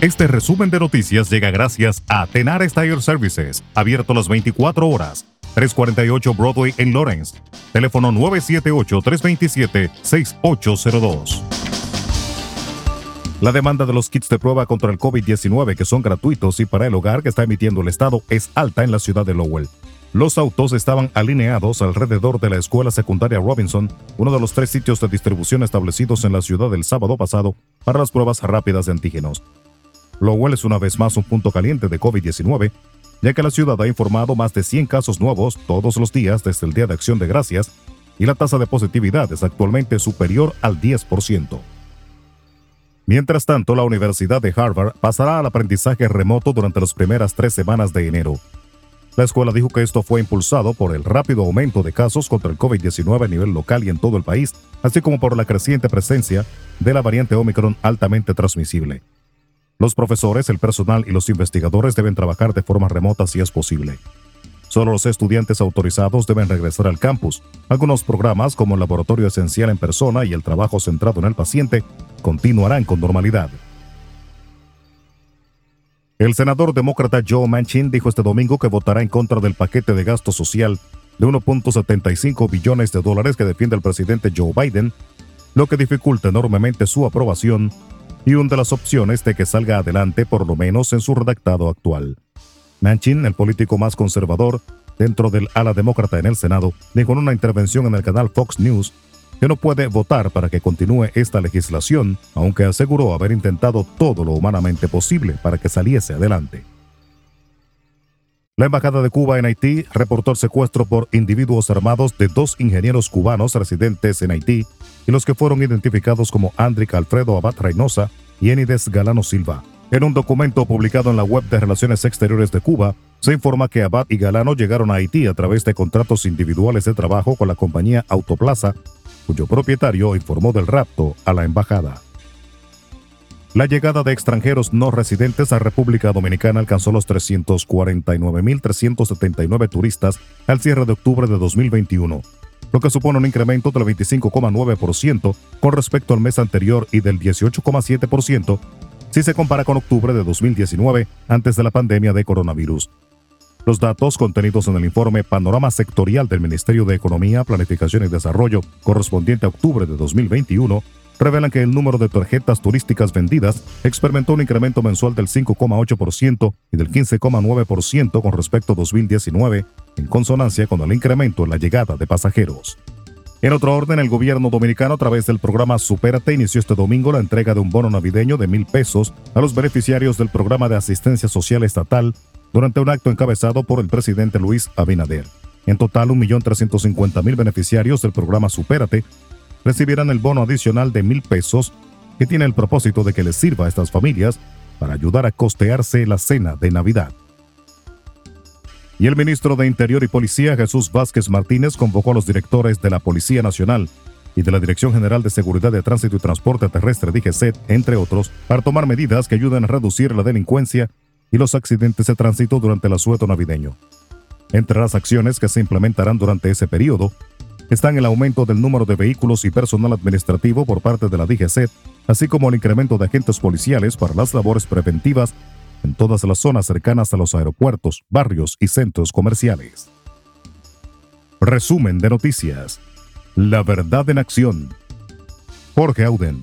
Este resumen de noticias llega gracias a Tenar Tire Services, abierto las 24 horas. 348 Broadway en Lawrence. Teléfono 978-327-6802. La demanda de los kits de prueba contra el COVID-19 que son gratuitos y para el hogar que está emitiendo el Estado es alta en la ciudad de Lowell. Los autos estaban alineados alrededor de la escuela secundaria Robinson, uno de los tres sitios de distribución establecidos en la ciudad el sábado pasado para las pruebas rápidas de antígenos. Lowell es una vez más un punto caliente de COVID-19, ya que la ciudad ha informado más de 100 casos nuevos todos los días desde el Día de Acción de Gracias y la tasa de positividad es actualmente superior al 10%. Mientras tanto, la Universidad de Harvard pasará al aprendizaje remoto durante las primeras tres semanas de enero. La escuela dijo que esto fue impulsado por el rápido aumento de casos contra el COVID-19 a nivel local y en todo el país, así como por la creciente presencia de la variante Omicron altamente transmisible. Los profesores, el personal y los investigadores deben trabajar de forma remota si es posible. Solo los estudiantes autorizados deben regresar al campus. Algunos programas, como el laboratorio esencial en persona y el trabajo centrado en el paciente, continuarán con normalidad. El senador demócrata Joe Manchin dijo este domingo que votará en contra del paquete de gasto social de 1.75 billones de dólares que defiende el presidente Joe Biden, lo que dificulta enormemente su aprobación y una de las opciones de que salga adelante por lo menos en su redactado actual. Manchin, el político más conservador dentro del ala demócrata en el Senado, dijo en una intervención en el canal Fox News que no puede votar para que continúe esta legislación, aunque aseguró haber intentado todo lo humanamente posible para que saliese adelante. La Embajada de Cuba en Haití reportó el secuestro por individuos armados de dos ingenieros cubanos residentes en Haití y los que fueron identificados como Andric Alfredo Abad Reynosa y Enides Galano Silva. En un documento publicado en la web de Relaciones Exteriores de Cuba, se informa que Abad y Galano llegaron a Haití a través de contratos individuales de trabajo con la compañía Autoplaza, cuyo propietario informó del rapto a la embajada. La llegada de extranjeros no residentes a República Dominicana alcanzó los 349.379 turistas al cierre de octubre de 2021, lo que supone un incremento del 25,9% con respecto al mes anterior y del 18,7% si se compara con octubre de 2019, antes de la pandemia de coronavirus. Los datos contenidos en el informe Panorama Sectorial del Ministerio de Economía, Planificación y Desarrollo correspondiente a octubre de 2021 revelan que el número de tarjetas turísticas vendidas experimentó un incremento mensual del 5,8% y del 15,9% con respecto a 2019, en consonancia con el incremento en la llegada de pasajeros. En otro orden, el gobierno dominicano a través del programa Supérate inició este domingo la entrega de un bono navideño de mil pesos a los beneficiarios del programa de asistencia social estatal durante un acto encabezado por el presidente Luis Abinader. En total, 1.350.000 beneficiarios del programa Supérate recibirán el bono adicional de mil pesos que tiene el propósito de que les sirva a estas familias para ayudar a costearse la cena de Navidad. Y el ministro de Interior y Policía, Jesús Vázquez Martínez, convocó a los directores de la Policía Nacional y de la Dirección General de Seguridad de Tránsito y Transporte Terrestre, DGCET, entre otros, para tomar medidas que ayuden a reducir la delincuencia y los accidentes de tránsito durante el asueto navideño. Entre las acciones que se implementarán durante ese periodo están el aumento del número de vehículos y personal administrativo por parte de la DGC, así como el incremento de agentes policiales para las labores preventivas en todas las zonas cercanas a los aeropuertos, barrios y centros comerciales. Resumen de noticias. La verdad en acción. Jorge Auden.